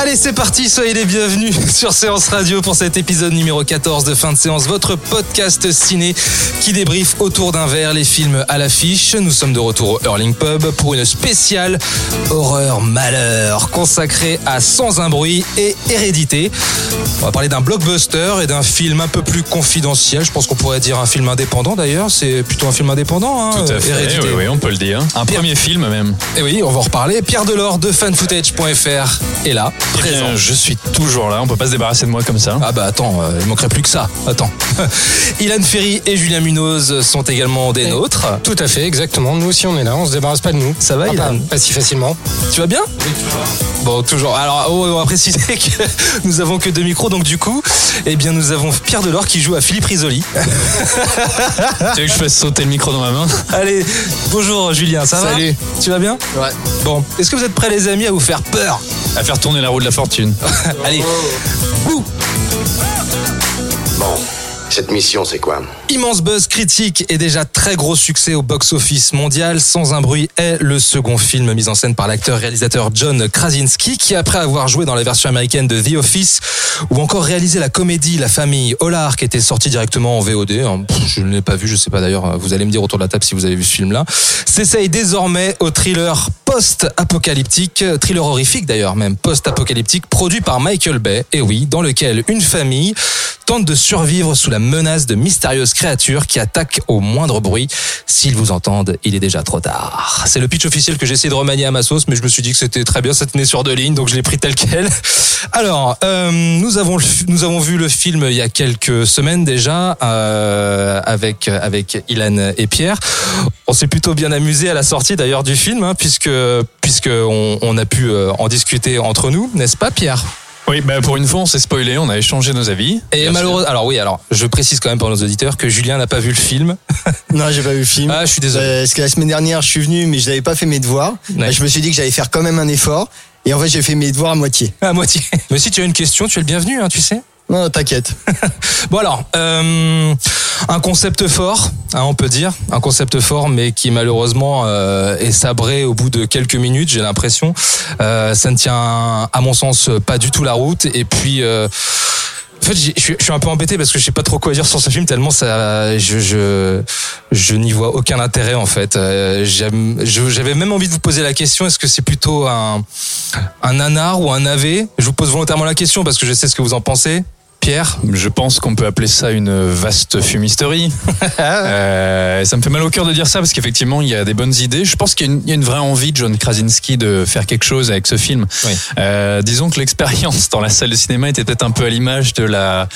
Allez, c'est parti, soyez les bienvenus sur Séance Radio pour cet épisode numéro 14 de fin de séance, votre podcast ciné qui débriefe autour d'un verre les films à l'affiche. Nous sommes de retour au Hurling Pub pour une spéciale horreur malheur consacrée à Sans un bruit et Hérédité. On va parler d'un blockbuster et d'un film un peu plus confidentiel. Je pense qu'on pourrait dire un film indépendant d'ailleurs. C'est plutôt un film indépendant, hein, Tout à fait, Hérédité. oui, oui, on peut le dire. Un Pierre- premier film même. Et oui, on va en reparler. Pierre Delors de fanfootage.fr est là, Eh présent. je suis toujours là, on peut pas se débarrasser de moi comme ça. Ah bah attends, euh, il manquerait plus que ça. Attends. Ilan Ferry et Julien Munoz sont également des nôtres. Tout à fait, exactement. Nous aussi, on est là, on se débarrasse pas de nous. Ça va, Ah, Ilan pas, pas si facilement. Tu vas bien? Bon, toujours. Alors, oh, on va préciser que nous avons que deux micros, donc du coup, eh bien, nous avons Pierre Delors qui joue à Philippe Risoli. Tu veux que je fasse sauter le micro dans ma main? Allez, bonjour Julien, ça va? Salut. Tu vas bien? Ouais. Bon, est-ce que vous êtes prêts les amis à vous faire peur? À faire tourner la roue de la fortune. Allez, Ouh Bon, cette mission, c'est quoi? Immense buzz critique et déjà très gros succès au box-office mondial. Sans un bruit est le second film mis en scène par l'acteur-réalisateur John Krasinski qui, après avoir joué dans la version américaine de The Office ou encore réalisé la comédie La famille Hollard qui était sortie directement en VOD, hein, je ne l'ai pas vu, je sais pas d'ailleurs, vous allez me dire autour de la table si vous avez vu ce film-là, s'essaye désormais au thriller post-apocalyptique, thriller horrifique d'ailleurs même, post-apocalyptique, produit par Michael Bay, et oui, dans lequel une famille tente de survivre sous la menace de mystérieuses créatures qui attaquent au moindre bruit. S'ils vous entendent, il est déjà trop tard. C'est le pitch officiel que j'ai essayé de remanier à ma sauce, mais je me suis dit que c'était très bien, ça tenait sur deux lignes, donc je l'ai pris tel quel. Alors, euh, nous avons nous avons vu le film il y a quelques semaines déjà euh, avec avec Ilan et Pierre. On s'est plutôt bien amusé à la sortie d'ailleurs du film, hein, puisque puisque on, on a pu euh, en discuter entre nous, n'est-ce pas, Pierre? Oui, bah pour une fois, on s'est spoilé, on a échangé nos avis. Et malheureusement, alors oui, alors je précise quand même pour nos auditeurs que Julien n'a pas vu le film. Non, j'ai pas vu le film. Ah, je suis désolé. Euh, Parce que la semaine dernière, je suis venu, mais je n'avais pas fait mes devoirs. Ouais. Je me suis dit que j'allais faire quand même un effort. Et en fait, j'ai fait mes devoirs à moitié. À moitié. Mais si tu as une question, tu es le bienvenu, hein, tu sais. Non, t'inquiète. Bon alors, euh, un concept fort, hein, on peut dire, un concept fort, mais qui malheureusement euh, est sabré au bout de quelques minutes. J'ai l'impression, euh, ça ne tient, à mon sens, pas du tout la route. Et puis. euh, en fait, je suis- un peu embêté parce que je sais pas trop quoi dire sur ce film tellement ça, je, je, je n'y vois aucun intérêt en fait. Euh, J'avais même envie de vous poser la question est-ce que c'est plutôt un, un ou un navet? Je vous pose volontairement la question parce que je sais ce que vous en pensez. Pierre Je pense qu'on peut appeler ça une vaste fumisterie. Euh, ça me fait mal au cœur de dire ça parce qu'effectivement, il y a des bonnes idées. Je pense qu'il y, a une- il y a une vraie envie de John Krasinski de faire quelque chose avec ce film. Oui. Euh, disons que l'expérience dans la salle de cinéma était peut-être un peu à l'image de la,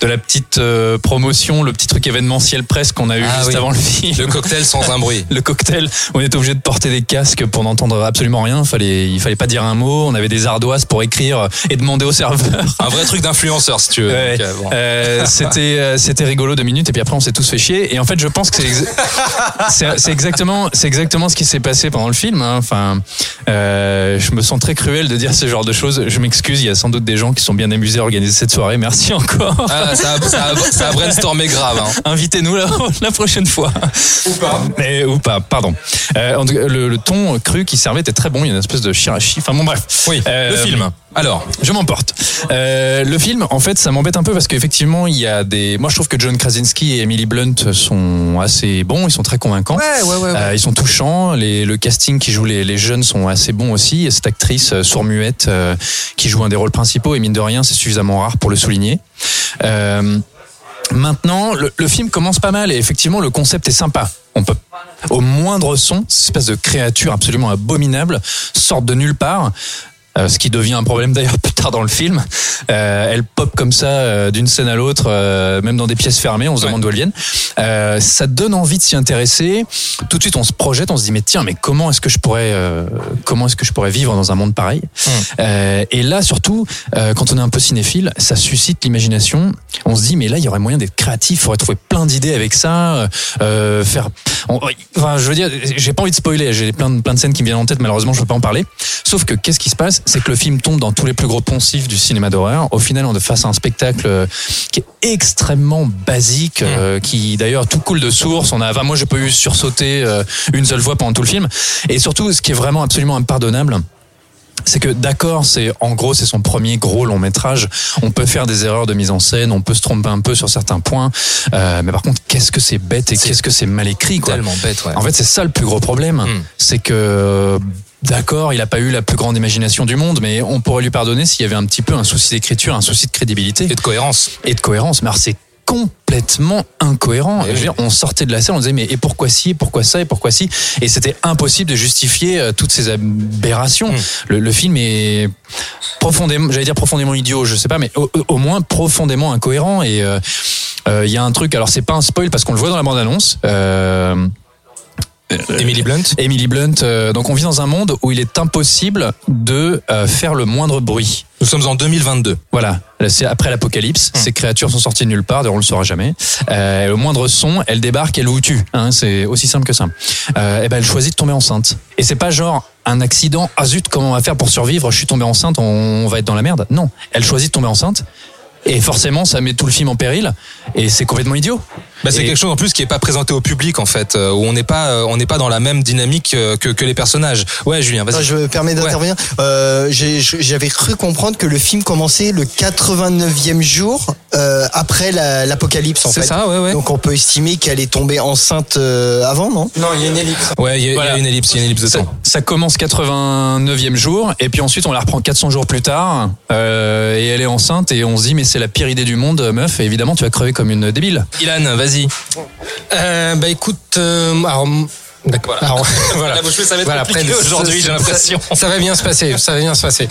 de la petite euh, promotion, le petit truc événementiel presse qu'on a eu Ah juste oui. avant le film. Le cocktail sans un bruit. le cocktail, on était obligé de porter des casques pour n'entendre absolument rien. Il fallait, il fallait pas dire un mot. On avait des ardoises pour écrire et demander au serveur. Un vrai truc d'influenceur, si tu veux. Ouais. Donc, euh, bon. Euh, c'était euh, c'était rigolo deux minutes et puis après on s'est tous fait chier et en fait je pense que c'est ex- c'est c'est exactement c'est exactement ce qui s'est passé pendant le film hein. enfin euh, je me sens très cruel de dire ce genre de choses je m'excuse il y a sans doute des gens qui sont bien amusés à organiser cette soirée merci encore Ah, ça, a, ça, a, ça a brainstormé grave. Hein. invitez-nous la, la prochaine fois ou pas mais ou pas pardon Euh, en tout cas, le, le ton cru qui servait était très bon il y a une espèce de chirachi enfin bon bref Oui, Euh, le film. Alors, je m'emporte. Euh, le film, en fait, ça m'embête un peu parce qu'effectivement, il y a des. Moi, je trouve que John Krasinski et Emily Blunt sont assez bons. Ils sont très convaincants. ouais, ouais, ouais. Euh, ils sont touchants. Les, le casting qui joue les, les jeunes sont assez bons aussi. Et cette actrice euh, sourd-muette euh, qui joue un des rôles principaux, et mine de rien, c'est suffisamment rare pour le souligner. Euh, maintenant, le, le film commence pas mal et effectivement, le concept est sympa. On peut, au moindre son, cette espèce de créature absolument abominable sort de nulle part. Euh, ce qui devient un problème d'ailleurs plus tard dans le film. Euh, elle pop comme ça euh, d'une scène à l'autre, euh, même dans des pièces fermées, on se demande d'où elles viennent. Euh, ça donne envie de s'y intéresser. Tout de suite, on se projette, on se dit mais tiens, mais comment est-ce que je pourrais, euh, comment est-ce que je pourrais vivre dans un monde pareil Euh, Et là, surtout, euh, quand on est un peu cinéphile, ça suscite l'imagination. On se dit mais là, il y aurait moyen d'être créatif, il faudrait trouver plein d'idées avec ça, euh, faire. on- enfin, je veux dire, j'ai pas envie de spoiler. J'ai plein de plein de scènes qui me viennent en tête. Malheureusement, je peux pas en parler. Sauf que qu'est-ce qui se passe? C'est que le film tombe dans tous les plus gros poncifs du cinéma d'horreur. Au final, on est face à un spectacle euh, qui est extrêmement basique, euh, qui d'ailleurs tout coule de source. On a, enfin, moi, j'ai pas eu sursauter euh, une seule fois pendant tout le film. Et surtout, ce qui est vraiment absolument impardonnable, c'est que d'accord, c'est en gros c'est son premier gros long métrage. On peut faire des erreurs de mise en scène, on peut se tromper un peu sur certains points, euh, mais par contre qu'est-ce que c'est bête et qu'est-ce que c'est mal écrit quoi. Tellement bête, ouais. En fait, c'est ça le plus gros problème, Mm. c'est que d'accord, il a pas eu la plus grande imagination du monde, mais on pourrait lui pardonner s'il y avait un petit peu un souci d'écriture, un souci de crédibilité Et de cohérence. et de cohérence. Mais c'est complètement incohérent. Eh Je veux dire, on sortait de la scène, on disait mais et pourquoi ci, et pourquoi ça, et pourquoi ci, et c'était impossible de justifier euh, toutes ces aberrations. Mm. Le, le film est profondément, j'allais dire profondément idiot, je sais pas, mais au, au moins profondément incohérent. Et euh, euh, il y a un truc, alors c'est pas un spoil parce qu'on le voit dans la bande annonce. Euh, Emily Blunt. Emily Blunt. euh, donc on vit dans un monde où il est impossible de euh, faire le moindre bruit. Nous sommes en 2022. Voilà, Là, c'est après l'apocalypse. Hum. Ces créatures sont sorties de nulle part, d'ailleurs on le saura jamais. Euh, le moindre son, elle débarque, elle vous tue. Hein, c'est aussi simple que ça. Euh, et ben elle choisit de tomber enceinte. Et c'est pas genre un accident. Ah zut, comment on va faire pour survivre? Je suis tombée enceinte, on va être dans la merde. Non, elle choisit de tomber enceinte. Et forcément, ça met tout le film en péril. Et c'est complètement idiot. Bah, c'est Et- quelque chose en plus qui est pas présenté au public en fait, euh, où on n'est pas, euh, on n'est pas dans la même dynamique euh, que, que les personnages. Ouais, Julien, vas-y. je me permets d'intervenir. Euh, j'ai- J'avais cru comprendre que le film commençait le 89e jour euh, après la- l'apocalypse en C'est fait. ça, ouais, ouais. Donc on peut estimer qu'elle est tombée enceinte euh, avant, non? Non, il y a une ellipse. Ouais, il y, a une ellipse, il y a une ellipse de Ça, temps. ça commence 89e jour et puis ensuite on la reprend 400 jours plus tard euh, et elle est enceinte et on se dit mais c'est la pire idée du monde meuf et évidemment tu vas crever comme une débile. Ilan, vas-y. Euh, bah écoute, euh, alors, d'accord. Alors, voilà. La bouche ça va être Voilà, compliqué aujourd'hui, j'ai l'impression. Ça, ça va bien se passer, ça va bien se passer.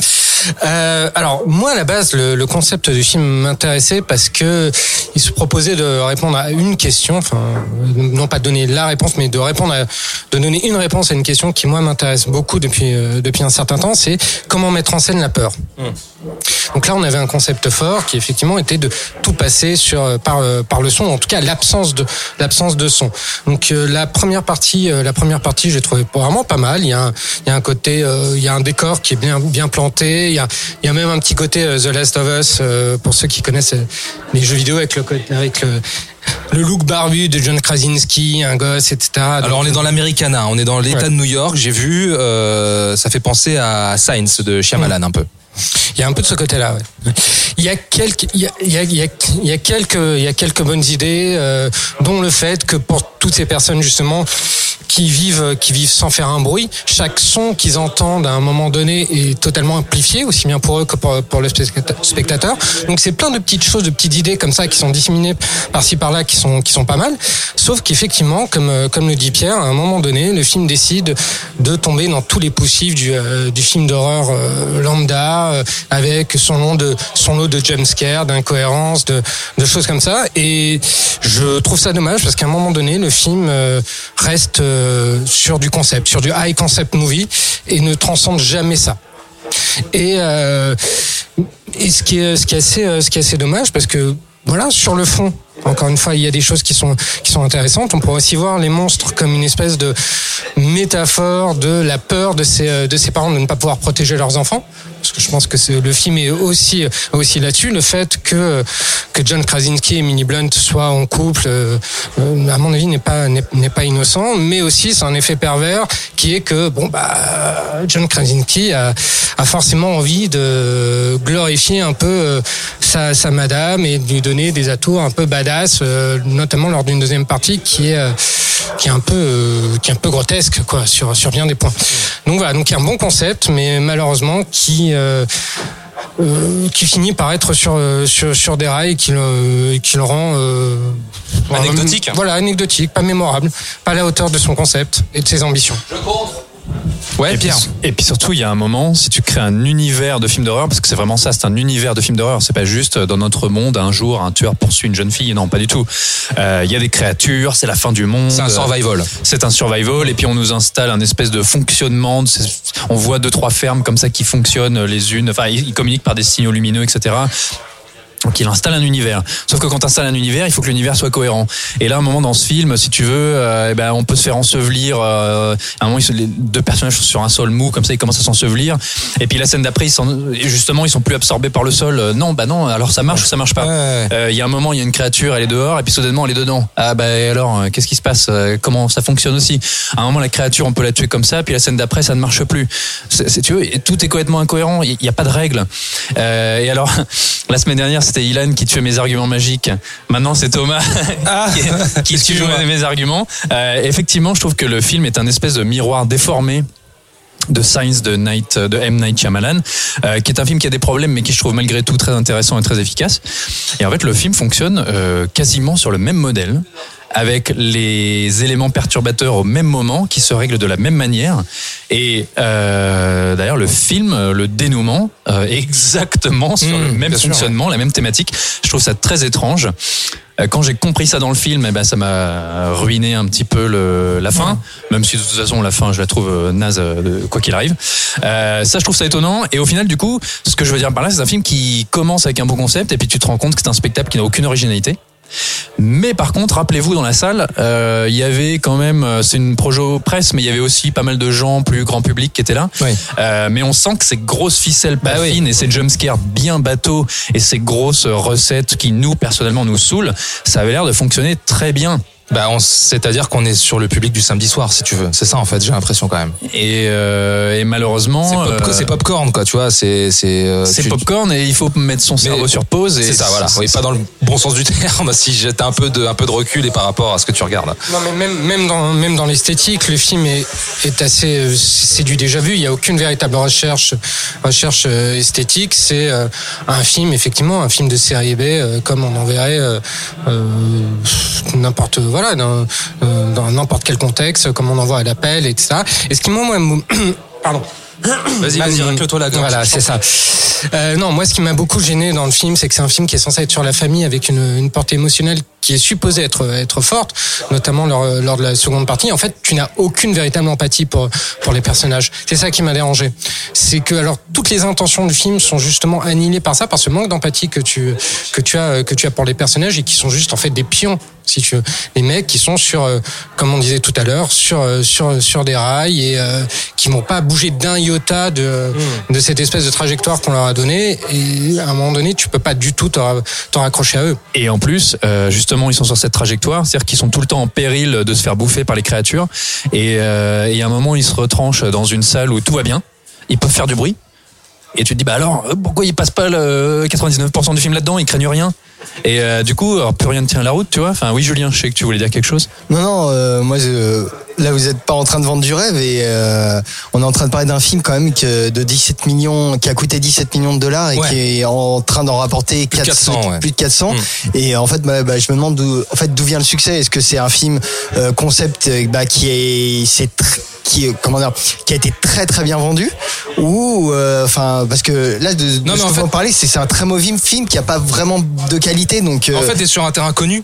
Euh, alors moi à la base le, le concept du film m'intéressait parce que il se proposait de répondre à une question, enfin non pas de donner la réponse mais de répondre à, de donner une réponse à une question qui moi m'intéresse beaucoup depuis euh, depuis un certain temps, c'est comment mettre en scène la peur. Donc là, on avait un concept fort qui effectivement était de tout passer sur euh, par euh, par le son, en tout cas l'absence de l'absence de son. Donc euh, la première partie, euh, la première partie, j'ai trouvé vraiment pas mal. Il y a un, il y a un côté, euh, il y a un décor qui est bien bien planté. Il y a il y a même un petit côté The Last of Us pour ceux qui connaissent les jeux vidéo avec le avec le le look barbu de John Krasinski, un gosse, etc. Alors on est dans l'Americana, on est dans l'État Ouais. de New York. J'ai vu, ça fait penser à Science de Shyamalan un peu. Il y a un peu de ce côté-là. Ouais. Il y a quelques, il y a, il y a, il y a, quelques, il y a quelques bonnes idées, euh, dont le fait que pour toutes ces personnes justement qui vivent, qui vivent sans faire un bruit, chaque son qu'ils entendent à un moment donné est totalement amplifié, aussi bien pour eux que pour, le spectateur. Donc c'est plein de petites choses, de petites idées comme ça qui sont disséminées par-ci par-là, qui sont, qui sont pas mal. Sauf qu'effectivement, comme, euh, comme le dit Pierre, à un moment donné, le film décide de tomber dans tous les poussifs du, euh, du film d'horreur euh, lambda, euh, avec son lot de son lot de jumpscares, d'incohérences, de, de choses comme ça. Et je trouve ça dommage parce qu'à un moment donné, le film euh, reste euh, sur du concept, sur du high concept movie, et ne transcende jamais ça. Et, ce qui est assez dommage parce que voilà sur le fond encore une fois il y a des choses qui sont intéressantes on pourrait aussi voir les monstres comme une espèce de métaphore de la peur de ces euh, parents de ne pas pouvoir protéger leurs enfants parce que je pense que le film est aussi aussi là-dessus le fait que que John Krasinski et Minnie Blunt soient en couple euh, à mon avis n'est pas n'est pas innocent mais aussi c'est un effet pervers qui est que bon bah John Krasinski a, a forcément envie de glorifier un peu euh, sa, sa madame et de lui donner des atours un peu badass euh, notamment lors d'une deuxième partie qui est euh, qui est un peu euh, qui est un peu grotesque quoi sur sur bien des points donc voilà donc il y a un bon concept mais malheureusement qui euh, euh, qui finit par être sur euh, sur, sur des rails et qui le qui le rend euh, Anecdotique. Voilà, anecdotique, pas mémorable, pas à la hauteur de son concept et de ses ambitions. Ouais, et Pierre. Puis, et puis surtout, il y a un moment, si tu crées un univers de film d'horreur, parce que c'est vraiment ça, c'est un univers de film d'horreur. C'est pas juste euh, dans notre monde, un jour, un tueur poursuit une jeune fille. Non, pas du tout. Euh, Il y a des créatures, c'est la fin du monde. C'est un survival. C'est un survival, et puis on nous installe un espèce de fonctionnement. On voit deux trois fermes comme ça qui fonctionnent les unes. Enfin, ils communiquent par des signaux lumineux, etc. Donc il installe un univers. Sauf que quand tu installes un univers, il faut que l'univers soit cohérent. Et là, à un moment dans ce film, si tu veux, euh, eh ben, on peut se faire ensevelir. Euh, à un moment, ils les deux personnages sont sur un sol mou, comme ça, ils commencent à s'ensevelir. Et puis la scène d'après, ils sont, et justement, ils sont plus absorbés par le sol. Euh, non, bah non. Alors ça marche ou ça marche pas? Ouais. Euh, Il y a un moment, il y a une créature, elle est dehors, et puis soudainement, elle est dedans. Ah bah alors, euh, qu'est-ce qui se passe? Comment ça fonctionne aussi? À un moment, la créature, on peut la tuer comme ça, puis la scène d'après, ça ne marche plus. C'est, tu veux, tout est complètement incohérent. Il n'y a pas de règles. Euh, et alors, la semaine dernière, c'était Ilan qui tuait mes arguments magiques. Maintenant, c'est Thomas qui, qui tue mes arguments. Euh, effectivement, je trouve que le film est un espèce de miroir déformé de Science de Night de M. Night Shyamalan euh, qui est un film qui a des problèmes mais qui je trouve malgré tout très intéressant et très efficace. Et en fait le film fonctionne euh, quasiment sur le même modèle avec les éléments perturbateurs au même moment qui se règlent de la même manière. Et euh, d'ailleurs le film le dénouement euh, est exactement sur Mmh, le même bien sûr, fonctionnement la même thématique. Je trouve ça très étrange. Euh, quand j'ai compris ça dans le film, eh ben, ça m'a ruiné un petit peu le, la fin, même si de toute façon la fin je la trouve euh, naze euh, quoi qu'il arrive. Euh, ça je trouve ça étonnant. Et au final du coup ce que je veux dire par là c'est un film qui commence avec un bon concept et puis tu te rends compte que c'est un spectacle qui n'a aucune originalité. Mais par contre, rappelez-vous, dans la salle, euh, il y avait quand même, euh, c'est une projo presse, mais il y avait aussi pas mal de gens plus grand public qui étaient là. Oui. Euh, mais on sent que ces grosses ficelles pas Bah oui. fines et ces jumpscares bien bateaux et ces grosses recettes qui nous, personnellement, nous saoulent, ça avait l'air de fonctionner très bien. Bah, c'est-à-dire qu'on est sur le public du samedi soir, si tu veux. C'est ça, en fait, j'ai l'impression quand même. Et, euh, et malheureusement, C'est pop- euh, c'est popcorn, quoi, tu vois. C'est c'est euh, c'est popcorn et il faut mettre son cerveau sur pause. et C'est ça, voilà. Oui, pas dans le bon sens du terme. Si j'étais un peu de un peu de recul et par rapport à ce que tu regardes. Non, mais même, même dans, même dans l'esthétique, le film est, est assez. euh, C'est du déjà vu. Il n'y a aucune véritable recherche, recherche esthétique. C'est un film, effectivement, un film de série B, comme on en verrait euh, n'importe voilà, dans, euh, dans n'importe quel contexte, comme on en voit à l'appel, etc. Et ce qui m'a, moi, pardon. Vas-y, vas-y, racle-toi la gorge. Voilà, c'est ça. Euh, non, moi, ce qui m'a beaucoup gêné dans le film, c'est que c'est un film qui est censé être sur la famille avec une, une portée émotionnelle qui est supposée être être forte, notamment lors, lors de la seconde partie. En fait, tu n'as aucune véritable empathie pour pour les personnages. C'est ça qui m'a dérangé. C'est que alors toutes les intentions du film sont justement annihilées par ça, par ce manque d'empathie que tu que tu as que tu as pour les personnages et qui sont juste en fait des pions si tu veux. Les mecs qui sont sur, euh, comme on disait tout à l'heure, sur euh, sur sur des rails et euh, qui vont pas bouger d'un iota de de cette espèce de trajectoire qu'on leur a donnée. Et à un moment donné, tu peux pas du tout t'en raccrocher à eux. Et en plus, euh, ils sont sur cette trajectoire, c'est-à-dire qu'ils sont tout le temps en péril de se faire bouffer par les créatures. Et euh, y a un moment, ils se retranchent dans une salle où tout va bien. Ils peuvent faire du bruit. Et tu te dis, bah alors, euh, pourquoi ils passent pas le 99% du film là-dedans? Ils craignent rien. Et euh, du coup, alors, plus rien ne tient la route, tu vois. Enfin, oui, Julien, je sais que tu voulais dire quelque chose. Non, non, euh, moi, je- là, vous n'êtes pas en train de vendre du rêve et euh, on est en train de parler d'un film quand même que de 17 millions, qui a coûté 17 millions de dollars et Ouais. qui est en train d'en rapporter Plus de 400, ouais. plus de 400. Mm. Et en fait, bah, bah, je me demande d'où, en fait, d'où vient le succès. Est-ce que c'est un film concept bah, qui est, c'est tr- qui comment dire, qui a été très très bien vendu ou enfin parce que là de, de Non, ce en que fait- en parlez c'est c'est un très mauvais film qui a pas vraiment de qualité donc euh, En fait, t'es sur un terrain connu.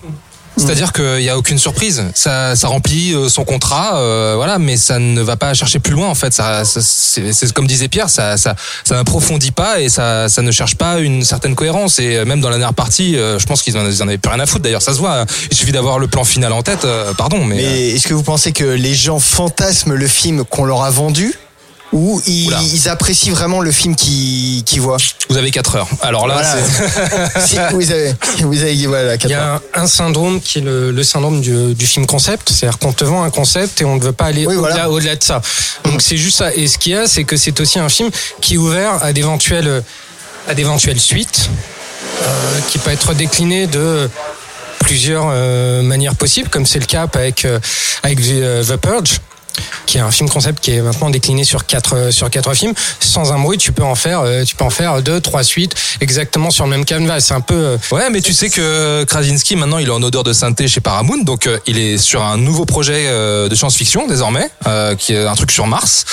C'est-à-dire qu'il n'y a aucune surprise. Ça, ça remplit euh, son contrat, euh, voilà, mais ça ne va pas chercher plus loin en fait. Ça, ça- c'est comme disait Pierre, ça, ça, ça n'approfondit pas et ça, ça ne cherche pas une certaine cohérence. Et même dans la dernière partie, euh, je pense qu'ils en, ils en avaient plus rien à foutre. D'ailleurs, ça se voit. Il suffit d'avoir le plan final en tête. euh, pardon, mais, Mais est-ce que vous pensez que les gens fantasment le film qu'on leur a vendu ou ils, ils apprécient vraiment le film qu'ils voient vous avez 4 heures. Alors là, Voilà. c'est- Si vous avez, vous avez voilà, Il y a un, un syndrome qui est le, le syndrome du, du film concept, c'est-à-dire qu'on te vend un concept et on ne veut pas aller Oui, au-delà voilà. au-delà de ça. Donc c'est juste ça. Et ce qu'il y a, c'est que c'est aussi un film qui est ouvert à d'éventuelles à d'éventuelles suites, euh, qui peut être décliné de plusieurs euh, manières possibles, comme c'est le cas avec euh, avec The, euh, The Purge. Qui est un film concept qui est maintenant décliné sur quatre euh, sur quatre films. Sans un bruit, tu peux en faire euh, tu peux en faire deux, trois suites exactement sur le même canevas. C'est un peu euh, Ouais, mais tu sais que Krasinski maintenant il est en odeur de sainteté chez Paramount, donc euh, il est sur un nouveau projet euh, de science-fiction désormais, euh, qui est un truc sur Mars.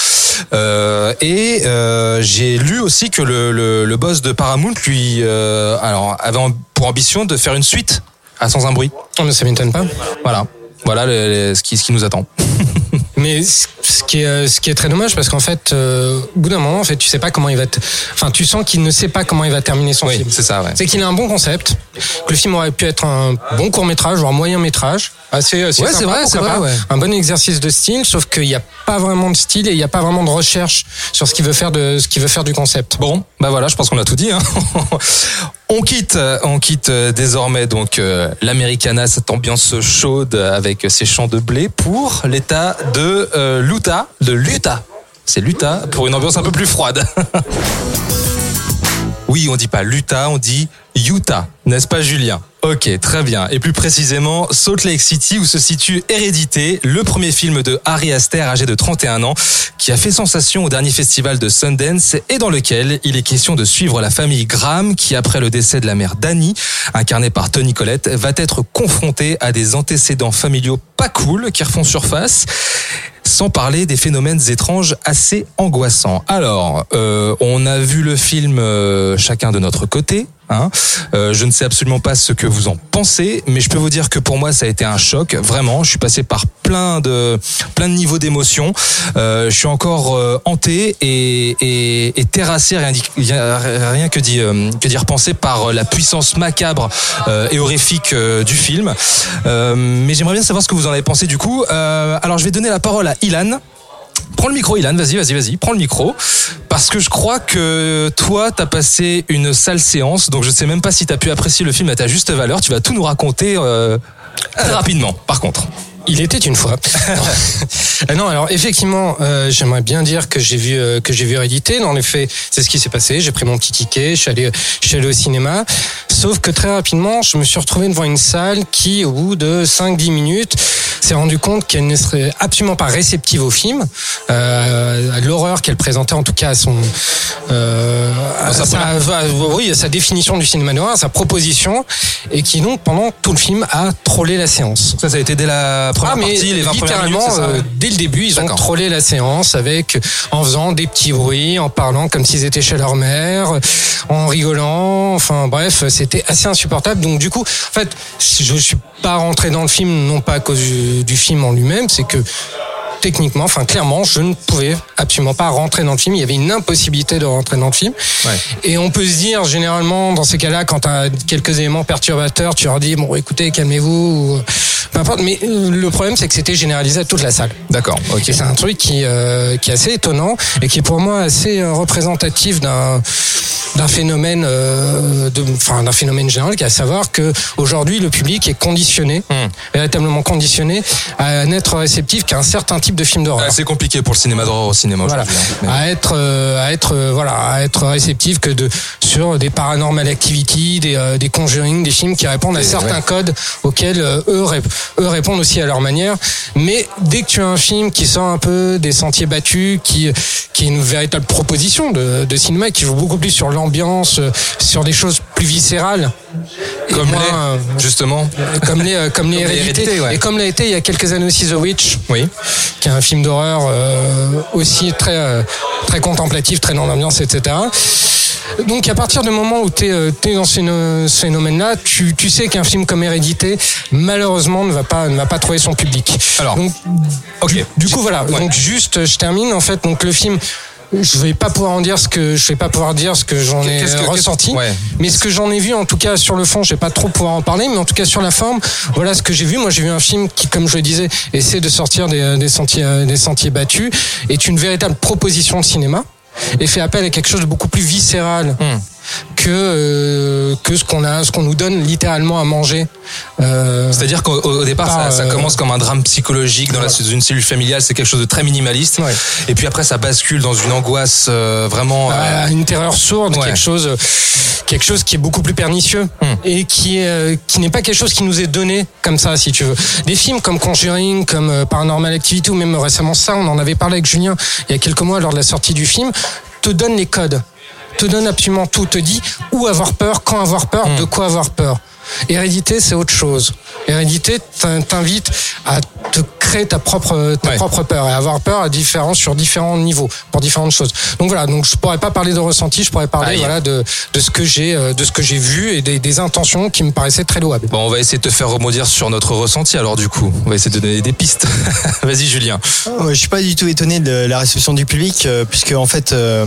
Euh, et euh, j'ai lu aussi que le, le, le boss de Paramount lui, euh, alors avait pour ambition de faire une suite à Sans un bruit. oh, mais ça m'étonne pas. Voilà, voilà le- le- ce qui ce qui nous attend. Mais ce qui est ce qui est très dommage parce qu'en fait euh, au bout d'un moment en fait tu sais pas comment il va te... enfin tu sens qu'il ne sait pas comment il va terminer son Oui, film. c'est ça. Ouais. C'est qu'il a un bon concept, que le film aurait pu être un bon court métrage ou un moyen métrage, assez, assez Ouais, c'est vrai, c'est vrai, ouais. un bon exercice de style, sauf qu'il n'y a pas vraiment de style et il n'y a pas vraiment de recherche sur ce qu'il veut faire de ce qu'il veut faire du concept. Bon, bah voilà, je pense qu'on a tout dit. Hein. on quitte, euh, on quitte euh, désormais donc euh, l'Americana, cette ambiance chaude avec ses champs de blé pour l'État de de l'Utah. C'est l'Utah pour une ambiance un peu plus froide. oui, on dit pas l'Utah, on dit Utah, n'est-ce pas Julien? Ok, très bien. Et plus précisément, Salt Lake City où se situe Hérédité, le premier film de Harry Aster âgé de 31 ans, qui a fait sensation au dernier festival de Sundance et dans lequel il est question de suivre la famille Graham qui, après le décès de la mère Danny, incarnée par Tony Collette, va être confrontée à des antécédents familiaux pas cool qui refont surface sans parler des phénomènes étranges assez angoissants. Alors, euh, on a vu le film euh, chacun de notre côté. Hein. Euh, je ne sais absolument pas ce que vous en pensez, mais je peux vous dire que pour moi ça a été un choc. Vraiment, je suis passé par plein de plein de niveaux d'émotions. Euh, je suis encore euh, hanté et, terrassé rien, que que d'y repenser par la puissance macabre et horrifique du film. Mais j'aimerais bien savoir ce que vous en avez pensé du coup. Alors je vais donner la parole à Ilan. Prends le micro, Ilan, vas-y, vas-y, vas-y, prends le micro. Parce que je crois que toi, t'as passé une sale séance, donc je sais même pas si t'as pu apprécier le film à ta juste valeur. Tu vas tout nous raconter euh, très rapidement, par contre. Il était une fois. non. Non, alors effectivement, euh, j'aimerais bien dire que j'ai vu euh, que j'ai vu Hérédité. Dans les faits, c'est ce qui s'est passé. J'ai pris mon petit ticket, je suis allé, je suis allé au cinéma. Sauf que très rapidement, je me suis retrouvé devant une salle qui, au bout de 5-10 minutes, s'est rendu compte qu'elle ne serait absolument pas réceptive au film, euh, à l'horreur qu'elle présentait en tout cas à son, euh, à sa à- oui, à sa définition du cinéma noir, à sa proposition, et qui donc pendant tout le film a trollé la séance. Ça, ça a été dès la première Ah, mais partie, les 20 premières minutes, littéralement, c'est ça euh, dès le début, ils ont trollé la séance avec, en faisant des petits bruits, en parlant comme s'ils étaient chez leur mère, en rigolant. Enfin, bref, c'était assez insupportable. Donc, du coup, en fait, je suis pas rentré dans le film, non pas à cause du, du film en lui-même, c'est que techniquement, enfin clairement, je ne pouvais absolument pas rentrer dans le film. Il y avait une impossibilité de rentrer dans le film. Ouais. Et on peut se dire généralement dans ces cas-là, quand tu as quelques éléments perturbateurs, tu leur dis bon, écoutez, calmez-vous, ou peu importe. Mais euh, le problème, c'est que c'était généralisé à toute la salle. D'accord, ok. C'est un truc qui, euh, qui est assez étonnant et qui est pour moi assez euh, représentatif d'un d'un phénomène, euh, de, enfin d'un phénomène général, qui est à savoir que aujourd'hui le public est conditionné, Hmm. véritablement conditionné à n'être réceptif qu'à un certain type de film d'horreur. Ah, c'est compliqué pour le cinéma d'horreur au cinéma Voilà. hein. À être, euh, à être, euh, voilà, à être réceptif que de sur des paranormal activity, des, euh, des conjuring, des films qui répondent à certains ouais. codes auxquels euh, eux, eux répondent aussi à leur manière. Mais dès que tu as un film qui sort un peu des sentiers battus, qui qui est une véritable proposition de, de cinéma, qui joue beaucoup plus sur l'ambiance, euh, sur des choses plus viscérales, Comme moins, les, euh, justement. comme les, euh, comme les hérédités. Hérédités, ouais. Et comme l'a été il y a quelques années aussi The Witch, Oui. qui est un film d'horreur euh, aussi très euh, très contemplatif, très dans l'ambiance, etc. Donc à partir du moment où tu es, dans ce, phéno- ce phénomène-là, tu, tu sais qu'un film comme Hérédité, malheureusement, ne va pas ne va pas trouver son public. Alors, donc, ok. du, du coup voilà. Ouais. Donc juste, je termine en fait. Donc le film. Je vais pas pouvoir en dire ce que je vais pas pouvoir dire ce que j'en ai que- ressenti, ouais. mais ce que j'en ai vu en tout cas sur le fond, je vais pas trop pouvoir en parler, mais en tout cas sur la forme, voilà ce que j'ai vu. Moi, j'ai vu un film qui, comme je le disais, essaie de sortir des, des sentiers euh, des sentiers battus, est une véritable proposition de cinéma et fait appel à quelque chose de beaucoup plus viscéral. Hmm. Que euh, que ce qu'on a, ce qu'on nous donne littéralement à manger. Euh, C'est-à-dire qu'au au départ, Par, ça, ça euh, commence comme un drame psychologique dans la, une cellule familiale, c'est quelque chose de très minimaliste. Ouais. Et puis après, ça bascule dans une angoisse euh, vraiment. euh, à une terreur sourde, Ouais. quelque chose, quelque chose qui est beaucoup plus pernicieux Hmm. et qui est, euh, qui n'est pas quelque chose qui nous est donné comme ça, si tu veux. Des films comme Conjuring, comme euh, Paranormal Activity ou même récemment ça, on en avait parlé avec Julien il y a quelques mois lors de la sortie du film, te donnent les codes, te donne absolument tout, te dit où avoir peur, quand avoir peur, Hmm. de quoi avoir peur. Hérédité, c'est autre chose. Hérédité t'in- t'invite à te créer ta propre ta Ouais. propre peur et avoir peur à différents sur différents niveaux pour différentes choses. Donc voilà, donc je pourrais pas parler de ressenti, je pourrais parler Aïe. voilà de de ce que j'ai euh, de ce que j'ai vu et des, des intentions qui me paraissaient très louables. Bon, on va essayer de te faire rebondir sur notre ressenti alors du coup. On va essayer de donner des pistes. Vas-y Julien. Ouais, Je suis pas du tout étonné de la réception du public, euh, puisque en fait, euh,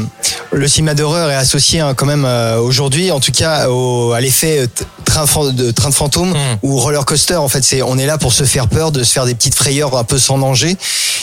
le cinéma d'horreur est associé hein, quand même euh, aujourd'hui, en tout cas, au, à l'effet train, de train de fantôme Mm. ou roller coaster. En fait, c'est on est là pour se faire peur, de se faire des petites frayeurs un peu sans danger.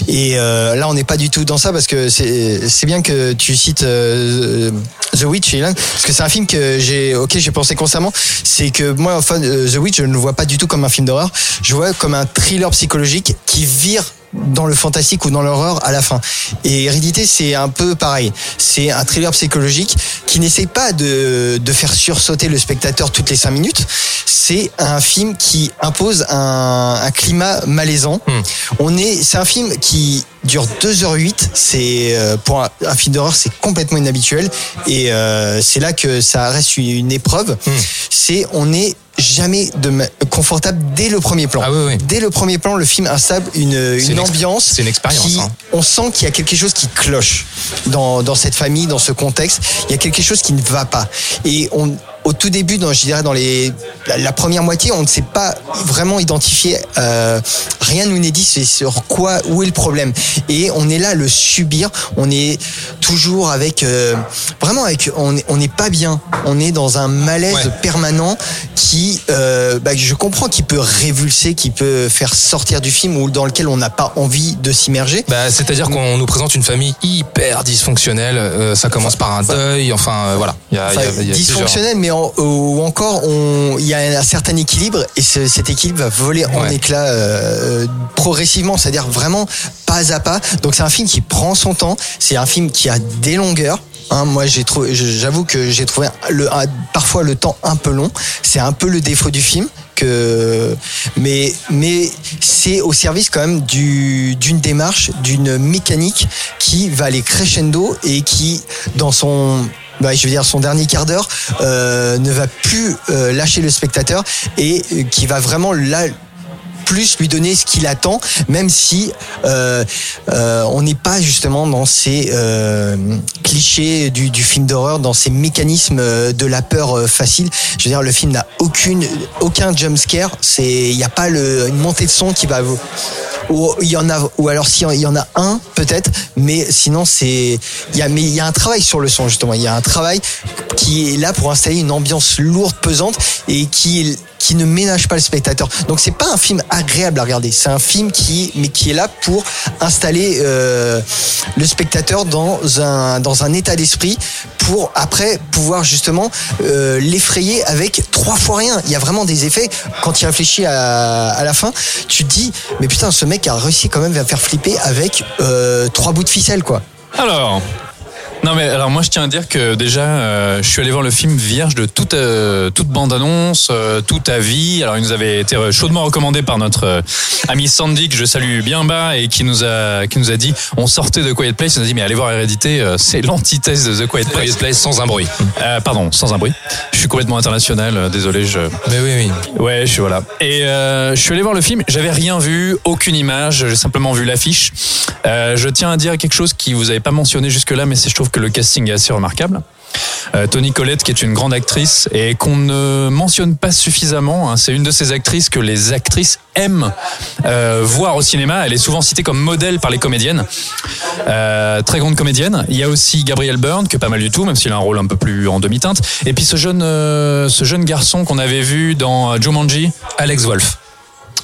Et euh, là, on n'est pas du tout dans ça parce que c'est c'est bien que tu cites euh, The Witch, Ilan, parce que c'est un film que j'ai, ok, j'ai pensé constamment. C'est que moi, enfin, euh, The Witch, je ne le vois pas du tout comme un film d'horreur. Je vois comme un thriller psychologique qui vire dans le fantastique ou dans l'horreur à la fin. Et Hérédité, c'est un peu pareil. C'est un thriller psychologique qui n'essaie pas de, de faire sursauter le spectateur toutes les cinq minutes. C'est un film qui impose un, un climat malaisant. Hmm. On est, c'est un film qui dure 2h08. C'est euh, pour un, un film d'horreur, c'est complètement inhabituel. Et euh, c'est là que ça reste une, épreuve. Hmm. C'est on est jamais de ma- confortable dès le premier plan. Ah oui, oui. Dès le premier plan, le film installe une, une une ambiance. c'est une expérience, qui- hein. On sent qu'il y a quelque chose qui cloche dans, dans cette famille, dans ce contexte. Il y a quelque chose qui ne va pas. Et on, au tout début, dans, je dirais dans les, la, la première moitié, on ne sait pas vraiment identifier. euh, rien nous n'est dit sur quoi, où est le problème. Et on est là à le subir. On est toujours avec, euh, vraiment avec, on est- on n'est pas bien. On est dans un malaise Ouais. permanent qui, euh, bah, je comprends, qui peut révulser, qui peut faire sortir du film ou dans lequel on n'a pas envie de s'immerger. Bah, c'est-à-dire qu'on nous présente une famille hyper dysfonctionnelle. euh, ça commence par un deuil. Enfin, euh, voilà. Il y a, il y a- Enfin, y a plusieurs- dysfonctionnel, mais en- ou encore on- il y a un certain équilibre et ce- cet équilibre va voler en Ouais. éclats euh, progressivement, c'est-à-dire vraiment pas à pas. Donc c'est un film qui prend son temps, c'est un film qui a des longueurs. Hein, moi, j'ai trouvé, j'avoue que j'ai trouvé le, parfois le temps un peu long. C'est un peu le défaut du film. Que, mais mais c'est au service quand même du d'une démarche, d'une mécanique qui va aller crescendo et qui dans son bah, je veux dire son dernier quart d'heure euh, ne va plus euh, lâcher le spectateur et euh, qui va vraiment là plus lui donner ce qu'il attend, même si euh, euh, on n'est pas justement dans ces euh, clichés du, du film d'horreur, dans ces mécanismes euh, de la peur euh, facile. Je veux dire, le film n'a aucune, aucun jump scare. C'est, il n'y a pas le, une montée de son qui va vous- ou il y en a ou alors s'il y en a un peut-être mais sinon c'est il y a mais il y a un travail sur le son justement. Il y a un travail qui est là pour installer une ambiance lourde pesante et qui qui ne ménage pas le spectateur. Donc c'est pas un film agréable à regarder. C'est un film qui mais qui est là pour installer euh, le spectateur dans un dans un état d'esprit pour après pouvoir justement euh, l'effrayer avec trois fois rien. Il y a vraiment des effets. Quand tu réfléchis à, à la fin tu te dis mais putain ce mec a réussi quand même à faire flipper avec euh, trois bouts de ficelle quoi Alors. Non mais alors moi je tiens à dire que déjà euh, je suis allé voir le film vierge de toute euh, toute bande annonce, euh, tout avis. Alors il nous avait été chaudement recommandé par notre euh, ami Sandy que je salue bien bas et qui nous a qui nous a dit on sortait de Quiet Place, nous a dit mais allez voir Hérédité, euh, c'est l'antithèse de The Quiet Place. Quiet Place sans un bruit. Euh, pardon, sans un bruit. Je suis complètement international, désolé, je Mais oui, oui. Ouais, je suis voilà. Et euh, je suis allé voir le film. J'avais rien vu, aucune image. J'ai simplement vu l'affiche. Euh, je tiens à dire quelque chose qui vous avez pas mentionné jusque là, mais c'est je trouve que le casting est assez remarquable. Euh, Tony Collette, qui est une grande actrice et qu'on ne mentionne pas suffisamment. hein. C'est une de ces actrices que les actrices aiment euh, voir au cinéma. Elle est souvent citée comme modèle par les comédiennes. Euh, très grande comédienne. Il y a aussi Gabriel Byrne, qui est pas mal du tout, même s'il a un rôle un peu plus en demi-teinte. Et puis ce jeune, euh, ce jeune garçon qu'on avait vu dans Jumanji, Alex Wolf.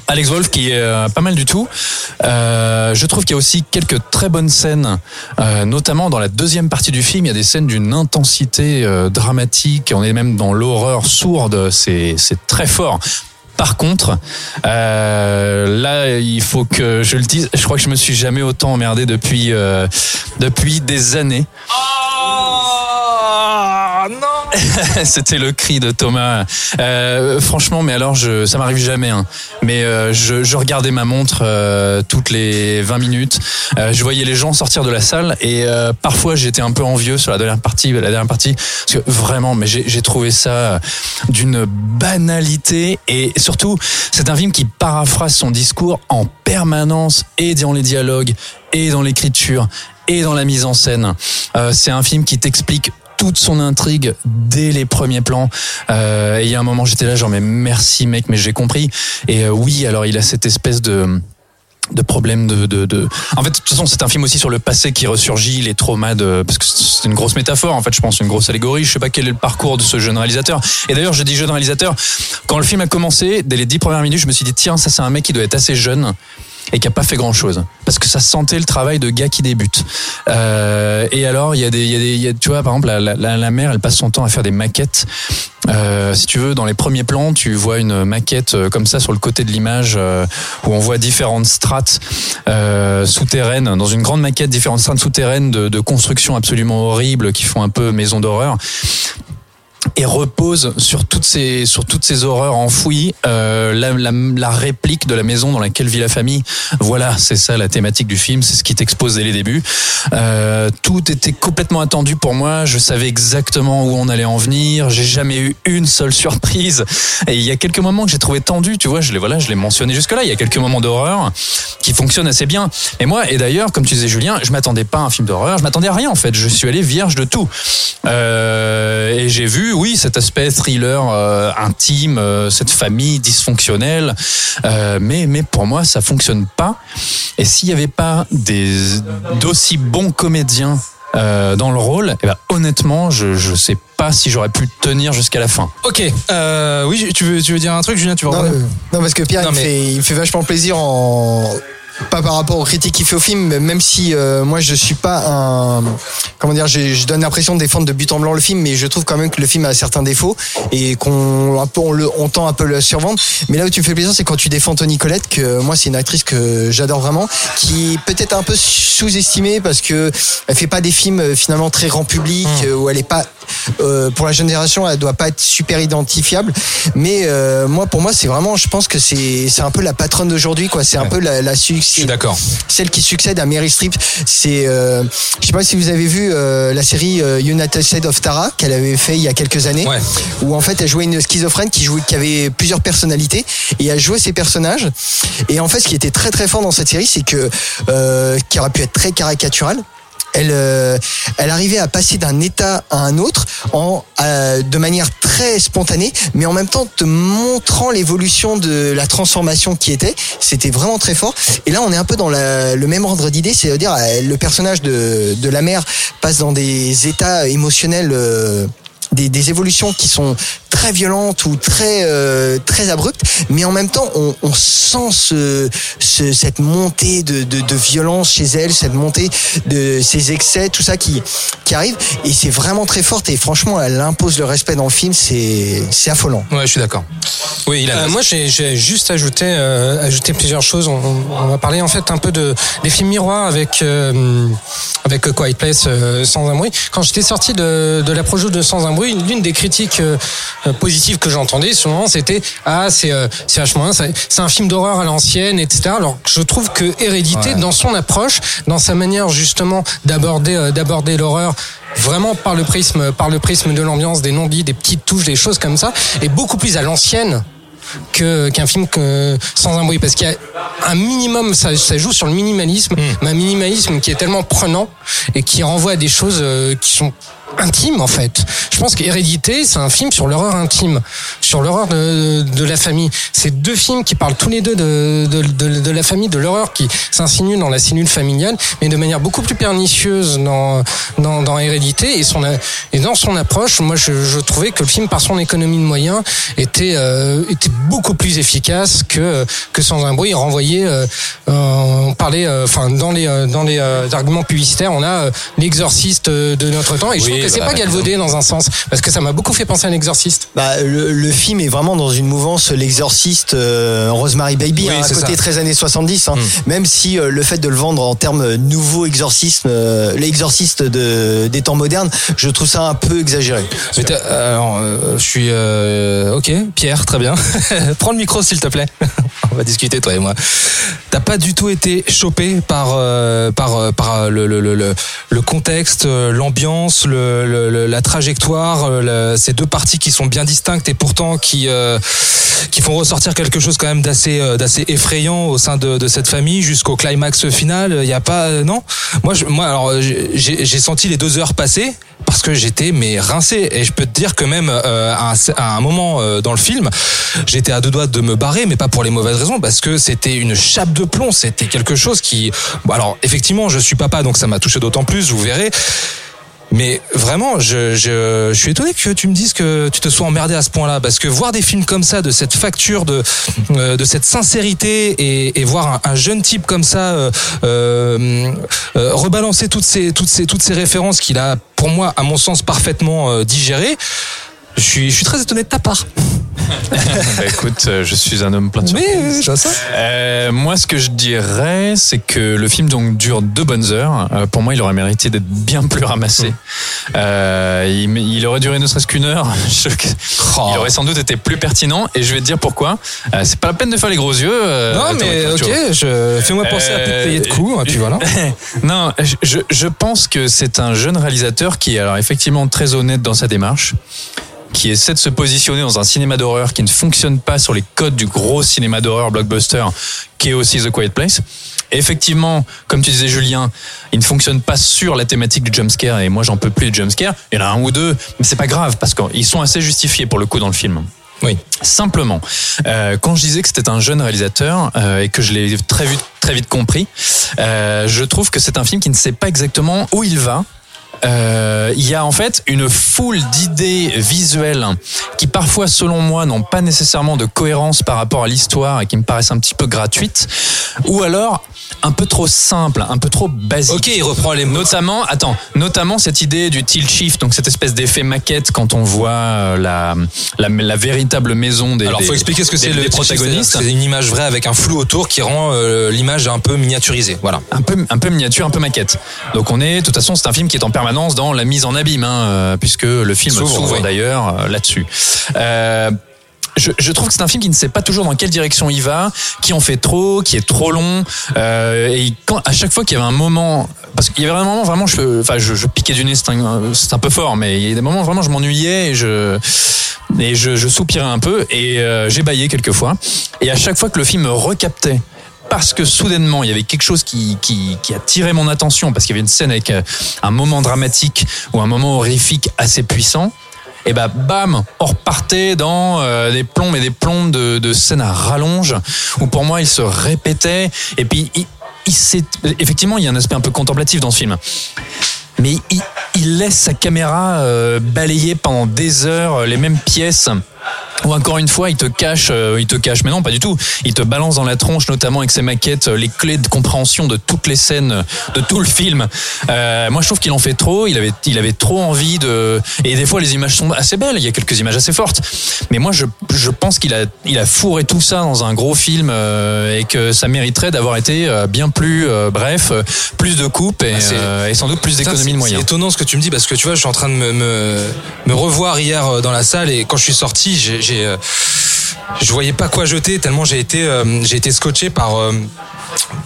Alex Wolf qui est euh, pas mal du tout. Euh, je trouve qu'il y a aussi quelques très bonnes scènes, euh, notamment dans la deuxième partie du film. Il y a des scènes d'une intensité euh, dramatique. On est même dans l'horreur sourde. C'est c'est très fort. Par contre, euh, là, il faut que je le dise. Je crois que je me suis jamais autant emmerdé depuis euh, depuis des années. Oh non C'était le cri de Thomas. Euh, franchement, mais alors, je, ça m'arrive jamais. Hein. Mais euh, je, je regardais ma montre euh, toutes les 20 minutes. Euh, je voyais les gens sortir de la salle et euh, parfois j'étais un peu envieux sur la dernière partie. La dernière partie, parce que vraiment, mais j'ai trouvé ça d'une banalité et surtout, c'est un film qui paraphrase son discours en permanence et dans les dialogues et dans l'écriture et dans la mise en scène. Euh, c'est un film qui t'explique toute son intrigue dès les premiers plans. Euh, et il y a un moment, j'étais là, genre, mais merci mec, mais j'ai compris. Et euh, oui, alors il a cette espèce de de problème de, de, de... En fait, de toute façon, c'est un film aussi sur le passé qui ressurgit, les traumas de... Parce que c'est une grosse métaphore, en fait, je pense, une grosse allégorie. Je sais pas quel est le parcours de ce jeune réalisateur. Et d'ailleurs, je dis jeune réalisateur, quand le film a commencé, dès les dix premières minutes, je me suis dit, tiens, ça c'est un mec qui doit être assez jeune et qui a pas fait grand chose parce que ça sentait le travail de gars qui débute euh, et alors il y a des il y a des tu vois par exemple la, la, la- la mère elle passe son temps à faire des maquettes. Euh, si tu veux dans les premiers plans tu vois une maquette euh, comme ça sur le côté de l'image euh, où on voit différentes strates euh, souterraines dans une grande maquette différentes strates souterraines de, de constructions absolument horribles qui font un peu maison d'horreur et repose sur toutes ces sur toutes ces horreurs enfouies. Euh, la, la, la réplique de la maison dans laquelle vit la famille. Voilà c'est ça la thématique du film c'est ce qui t'expose dès les débuts. Euh, tout était complètement attendu pour moi. Je savais exactement où on allait en venir. J'ai jamais eu une seule surprise. Et il y a quelques moments que j'ai trouvé tendus tu vois je les voilà je l'ai mentionné jusque là il y a quelques moments d'horreur qui fonctionnent assez bien. Et moi et d'ailleurs comme tu disais Julien je m'attendais pas à un film d'horreur. Je m'attendais à rien en fait. Je suis allé vierge de tout. Euh, et j'ai vu, oui, cet aspect thriller euh, intime, euh, cette famille dysfonctionnelle. Euh, mais, mais pour moi, ça fonctionne pas. Et s'il n'y avait pas des d'aussi bons comédiens euh, dans le rôle, eh ben, honnêtement, je je sais pas si j'aurais pu tenir jusqu'à la fin. Ok, euh, oui, tu veux, tu veux dire un truc, Julien Tu veux Non, euh, parce que Pierre, Non, il, mais- fait, il me fait vachement plaisir en. Pas par rapport aux critiques qu'il fait au film, mais même si euh, moi je suis pas un. Comment dire, je, je donne l'impression de défendre de but en blanc le film, mais je trouve quand même que le film a certains défauts et qu'on un peu, on, le, on tend un peu le survendre. Mais là où tu me fais plaisir, c'est quand tu défends Tony Collette, que moi c'est une actrice que j'adore vraiment, qui est peut-être un peu sous-estimée parce que elle fait pas des films euh, finalement très grand public, euh, où elle est pas. euh, pour la jeune génération, elle doit pas être super identifiable. Mais euh, moi, pour moi, c'est vraiment, je pense que c'est c'est un peu la patronne d'aujourd'hui, quoi. C'est un peu la, la Je suis d'accord. celle qui succède à Mary Streep. C'est, euh, je sais pas si vous avez vu euh, la série euh, United States of Tara qu'elle avait fait il y a quelques années, Ouais. où en fait elle jouait une schizophrène qui jouait, qui avait plusieurs personnalités et elle jouait ses personnages. Et en fait, ce qui était très très fort dans cette série, c'est que euh, qui aurait pu être très caricatural. Elle, euh, elle arrivait à passer d'un état à un autre en euh, de manière très spontanée, mais en même temps te montrant l'évolution de la transformation qui était. C'était vraiment très fort. Et là, on est un peu dans le même ordre d'idée, c'est-à-dire euh, le personnage de, de la mère passe dans des états émotionnels. euh, des, des évolutions qui sont très violentes ou très euh, très abruptes, mais en même temps on, on sent ce, ce- cette montée de, de, de violence chez elle, cette montée de ces excès, tout ça qui qui arrive et c'est vraiment très forte et franchement elle impose le respect dans le film, c'est c'est affolant. Ouais, je suis d'accord. Oui, il a. Euh, moi, j'ai j'ai juste ajouté, euh, ajouté plusieurs choses. On, on va parler en fait un peu de des films miroirs avec euh, avec Quiet Place, euh, Sans un bruit. Quand j'étais sorti de, de la projo de Sans un bruit, l'une des critiques euh, euh, positives que j'entendais souvent, c'était ah c'est euh, c'est vachement bien, c'est un film d'horreur à l'ancienne, etc. Alors je trouve que Hérédité, dans son approche, dans sa manière justement d'aborder euh, d'aborder l'horreur vraiment par le prisme par le prisme de l'ambiance, des non-dits, des petites touches, des choses comme ça, est beaucoup plus à l'ancienne que qu'un film que, sans un bruit. Parce qu'il y a un minimum ça, ça joue sur le minimalisme mais un minimalisme qui est tellement prenant et qui renvoie à des choses euh, qui sont intime en fait. Je pense qu'Hérédité, c'est un film sur l'horreur intime, sur l'horreur de, de la famille. C'est deux films qui parlent tous les deux de, de, de, de la famille, de l'horreur qui s'insinue dans la cellule familiale, mais de manière beaucoup plus pernicieuse dans, dans, dans Hérédité et, son, et dans son approche. Moi, je, je trouvais que le film, par son économie de moyens, était, euh, était beaucoup plus efficace que, que Sans un bruit. Il renvoyait, euh, on parlait, euh, enfin, dans les, euh, dans les euh, arguments publicitaires, on a euh, l'exorciste de notre temps et Oui, que c'est bah, pas galvaudé dans un sens parce que ça m'a beaucoup fait penser à un exorciste. Bah, le, le film est vraiment dans une mouvance l'exorciste euh, Rosemary Baby Oui, hein, à côté ça. 13 années 70 hein. Hmm. même si euh, le fait de le vendre en termes nouveau exorcisme euh, l'exorciste de, des temps modernes je trouve ça un peu exagéré Mais t'as- alors, euh, je suis euh, ok, Pierre, très bien. Prends le micro s'il te plaît. On va discuter toi et moi. T'as pas du tout été chopé par euh, par euh, par euh, le le le le, contexte, euh, l'ambiance, le, la trajectoire, ces deux parties qui sont bien distinctes et pourtant qui euh, qui font ressortir quelque chose quand même d'assez d'assez effrayant au sein de, de cette famille jusqu'au climax final. Il y a pas non? Moi je, moi alors j'ai senti les deux heures passer parce que j'étais mais rincé et je peux te dire que même euh, à, un, à un moment dans le film j'étais à deux doigts de me barrer mais pas pour les mauvaises parce que c'était une chape de plomb c'était quelque chose qui bon, alors effectivement je suis papa donc ça m'a touché d'autant plus vous verrez. Mais vraiment, je, suis étonné que tu me dises que tu te sois emmerdé à ce point-là, parce que voir des films comme ça, de cette facture, de, euh, cette sincérité, et, voir un, un jeune type comme ça euh, euh, rebalancer toutes ces, toutes ces, références qu'il a, pour moi, à mon sens, parfaitement digérées, je suis, je suis très étonné de ta part. Bah, écoute, euh, je suis un homme plein de surprises. je vois ça. Euh, moi, ce que je dirais, c'est que le film donc dure deux bonnes heures. Euh, pour moi, il aurait mérité d'être bien plus ramassé. Euh, il, il aurait duré ne serait-ce qu'une heure. Je- Oh. Il aurait sans doute été plus pertinent. Et je vais te dire pourquoi. Euh, c'est pas la peine de faire les gros yeux. non, mais ok, je, fais-moi penser à plus payer de coups, hein, puis voilà. non, je- je, je pense que c'est un jeune réalisateur qui est alors effectivement très honnête dans sa démarche, qui essaie de se positionner dans un cinéma d'horreur qui ne fonctionne pas sur les codes du gros cinéma d'horreur blockbuster, qui est aussi The Quiet Place. Et effectivement, comme tu disais Julien, il ne fonctionne pas sur la thématique du jumpscare, et moi j'en peux plus de jumpscare. Il y en a un ou deux, mais c'est pas grave, parce qu'ils sont assez justifiés pour le coup dans le film. Oui. Simplement, euh, quand je disais que c'était un jeune réalisateur euh, et que je l'ai très vite, très vite compris, euh, je trouve que c'est un film qui ne sait pas exactement où il va. Euh, il y a en fait une foule d'idées visuelles qui parfois, selon moi, n'ont pas nécessairement de cohérence par rapport à l'histoire et qui me paraissent un petit peu gratuites, ou alors un peu trop simples, un peu trop basiques. Ok, il reprend les mots. Notamment, attends, notamment cette idée du tilt shift, donc cette espèce d'effet maquette quand on voit euh, la, la, la véritable maison des, Alors, des- faut expliquer ce que c'est le protagonistes. C'est une image vraie avec un flou autour qui rend euh, l'image un peu miniaturisée. Voilà. un peu un peu miniature, un peu maquette. Donc on est, de toute façon, c'est un film qui est en permanence dans la mise en abîme, hein, euh, puisque le film S'ouvre, oui. d'ailleurs euh, là-dessus. Euh, je, je trouve que c'est un film qui ne sait pas toujours dans quelle direction il va, qui en fait trop, qui est trop long, euh, et quand, à chaque fois qu'il y avait un moment, parce qu'il y avait un moment vraiment, je, enfin, je, je piquais du nez, c'est un, peu fort, mais il y a des moments vraiment, je m'ennuyais et je et je, je soupirais un peu et euh, j'ébaillais quelquefois. Et à chaque fois que le film me recaptait parce que soudainement il y avait quelque chose qui, qui, qui a tiré mon attention parce qu'il y avait une scène avec euh, un moment dramatique ou un moment horrifique assez puissant et ben bam on repartait dans euh, des plombes et des plombes de, de scènes à rallonge où pour moi il se répétait et puis il, il effectivement il y a un aspect un peu contemplatif dans ce film mais il, il laisse sa caméra euh, balayer pendant des heures les mêmes pièces. Ou encore une fois, il te cache, euh, il te cache, mais non, pas du tout. Il te balance dans la tronche, notamment avec ses maquettes, euh, les clés de compréhension de toutes les scènes, de tout le film. Euh, moi, je trouve qu'il en fait trop. Il avait, il avait trop envie de. Et des fois, les images sont assez belles. Il y a quelques images assez fortes. Mais moi, je, je pense qu'il a, il a fourré tout ça dans un gros film euh, et que ça mériterait d'avoir été bien plus bref, plus de coupes et, Ah, c'est- et sans doute plus d'économie c'est- de C'est moyens. étonnant ce que tu me dis parce que tu vois, je suis en train de me, me, me revoir hier dans la salle et quand je suis sorti, j'ai, j'ai, euh, je voyais pas quoi jeter tellement j'ai été, euh, scotché par. euh,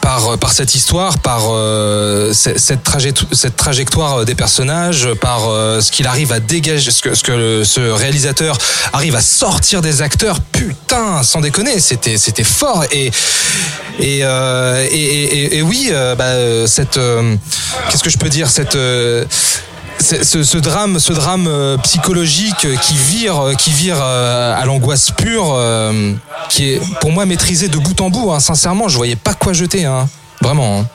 par, cette histoire, par ce- cette, trajectoire, des personnages, par ce qu'il arrive à dégager, ce que, ce réalisateur arrive à sortir des acteurs, putain, sans déconner, c'était fort et oui, cette qu'est-ce que je peux dire, cette ce, ce drame, ce drame euh, psychologique qui vire, qui vire euh, à l'angoisse pure, euh, qui est pour moi maîtrisé de bout en bout. hein. Sincèrement, je voyais pas quoi jeter, hein. vraiment. hein.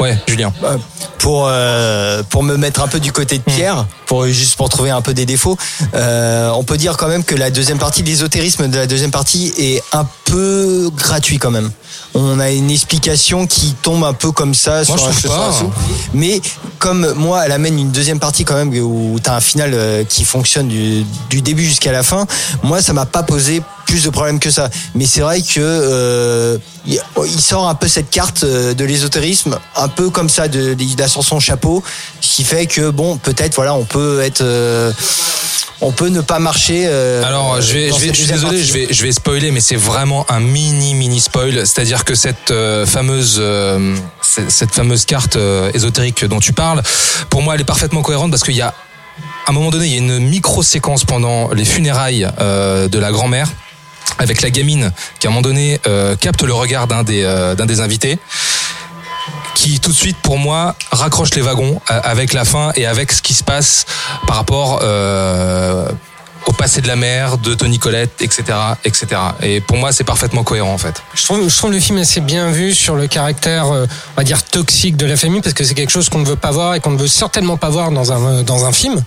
Ouais, Julien. Bah, pour euh, pour me mettre un peu du côté de Pierre, pour juste pour trouver un peu des défauts, euh, on peut dire quand même que la deuxième partie, l'ésotérisme de la deuxième partie est un peu gratuit quand même. On a une explication qui tombe un peu comme ça sur un trouve sur un pas. sou. Mais comme moi, elle amène une deuxième partie quand même où t'as un final euh, qui fonctionne du, du début jusqu'à la fin. Moi, ça m'a pas posé plus de problèmes que ça. Mais c'est vrai que euh, il sort un peu cette carte euh, de l'ésotérisme, un peu comme ça, de, son chapeau, ce qui fait que bon, peut-être voilà, on peut être, euh, on peut ne pas marcher. euh, Alors, je, vais, je, vais- je suis désolé, partie. je vais, je vais spoiler, mais c'est vraiment un mini, mini spoil. C'est-à-dire que cette euh, fameuse, euh, cette, cette fameuse carte euh, ésotérique dont tu parles, pour moi, elle est parfaitement cohérente parce qu'il y a, à un moment donné, il y a une micro-séquence pendant les funérailles euh, de la grand-mère avec la gamine qui, à un moment donné, euh, capte le regard d'un des, euh, d'un des invités qui tout de suite pour moi raccroche les wagons euh, avec la fin et avec ce qui se passe par rapport euh, au passé de la mère, de Tony Collette, etc., etc. Et pour moi, c'est parfaitement cohérent en fait. Je trouve, je trouve le film assez bien vu sur le caractère, euh, on va dire, toxique de la famille, parce que c'est quelque chose qu'on ne veut pas voir et qu'on ne veut certainement pas voir dans un, dans un film.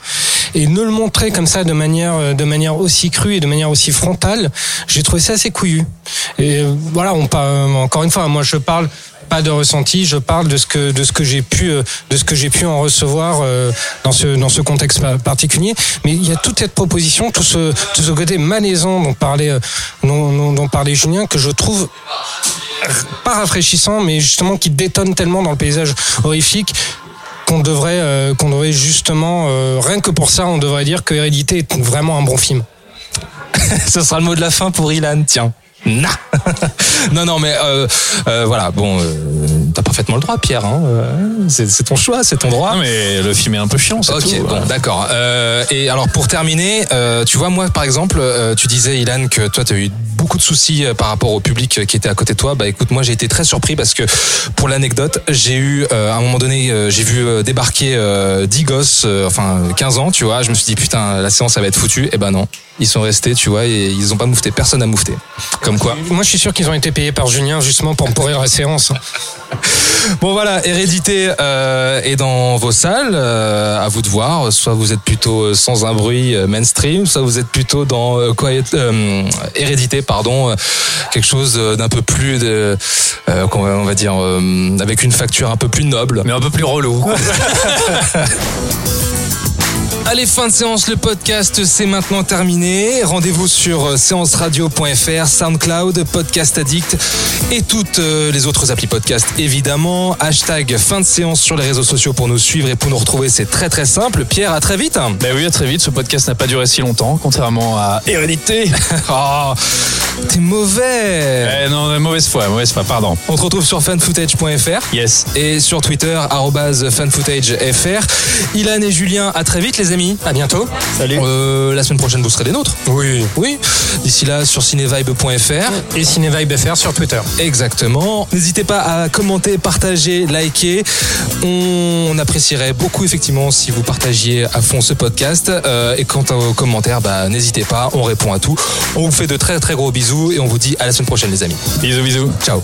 Et ne le montrer comme ça de manière, euh, de manière aussi crue et de manière aussi frontale, j'ai trouvé ça assez couillu. Et euh, voilà, on parle, encore une fois, moi je parle pas de ressenti, je parle de ce que de ce que j'ai pu euh, de ce que j'ai pu en recevoir euh, dans ce dans ce contexte pa- particulier. Mais il y a toute cette proposition, tout ce tout ce côté malaisant dont parlait euh, dont, dont parlait Julien que je trouve pas rafraîchissant, mais justement qui détonne tellement dans le paysage horrifique qu'on devrait euh, qu'on devrait justement euh, rien que pour ça on devrait dire que Hérédité est vraiment un bon film. Ce sera le mot de la fin pour Ilan, tiens. Non, non, mais euh, euh, voilà, bon, euh, t'as parfaitement le droit, Pierre. Hein, euh, c'est c'est ton choix, c'est ton droit. Non, mais le film est un peu chiant, c'est Ok, tout. bon, d'accord. Euh, et alors pour terminer, euh, tu vois, moi par exemple, euh, tu disais, Ilan, que toi, tu as eu beaucoup de soucis euh, par rapport au public euh, qui était à côté de toi. Bah écoute, moi j'ai été très surpris parce que pour l'anecdote, j'ai eu, euh, à un moment donné, euh, j'ai vu euh, débarquer euh, 10 gosses, euh, enfin 15 ans, tu vois. Je me suis dit, putain, la séance, ça va être foutue. Et ben non, ils sont restés, tu vois, et ils ont pas moufté. Personne n'a moufté. Comme quoi. Moi je suis sûr qu'ils ont été payés par Julien justement pour me pourrir la séance. Bon voilà, Hérédité euh, est dans vos salles. euh, à vous de voir. Soit vous êtes plutôt euh, sans un bruit mainstream, soit vous êtes plutôt dans euh, Quiet, Hérédité, pardon, quelque chose d'un peu plus, de, on va dire, avec une facture un peu plus noble. Mais un peu plus relou. Allez, fin de séance, le podcast c'est maintenant terminé. Rendez-vous sur euh, séanceradio.fr, SoundCloud, Podcast Addict et toutes euh, les autres applis podcast évidemment. Hashtag fin de séance sur les réseaux sociaux pour nous suivre et pour nous retrouver, c'est très très simple. Pierre, à très vite. Ben oui, à très vite. Ce podcast n'a pas duré si longtemps, contrairement à Hérédité. Oh, t'es mauvais. Eh non, mauvaise foi, mauvaise foi, pardon. On te retrouve sur fanfootage.fr. Yes. Et sur Twitter, fanfootagefr. Ilan et Julien, à très vite les amis. À bientôt. Salut. Euh, la semaine prochaine, vous serez des nôtres. Oui. Oui. D'ici là, sur cinevibe.fr. Et CinéVibe.fr sur Twitter. Exactement. N'hésitez pas à commenter, partager, liker. On apprécierait beaucoup effectivement si vous partagiez à fond ce podcast. Euh, et quant aux commentaires, bah, n'hésitez pas, on répond à tout. On vous fait de très très gros bisous et on vous dit à la semaine prochaine les amis. Bisous, bisous. Ciao.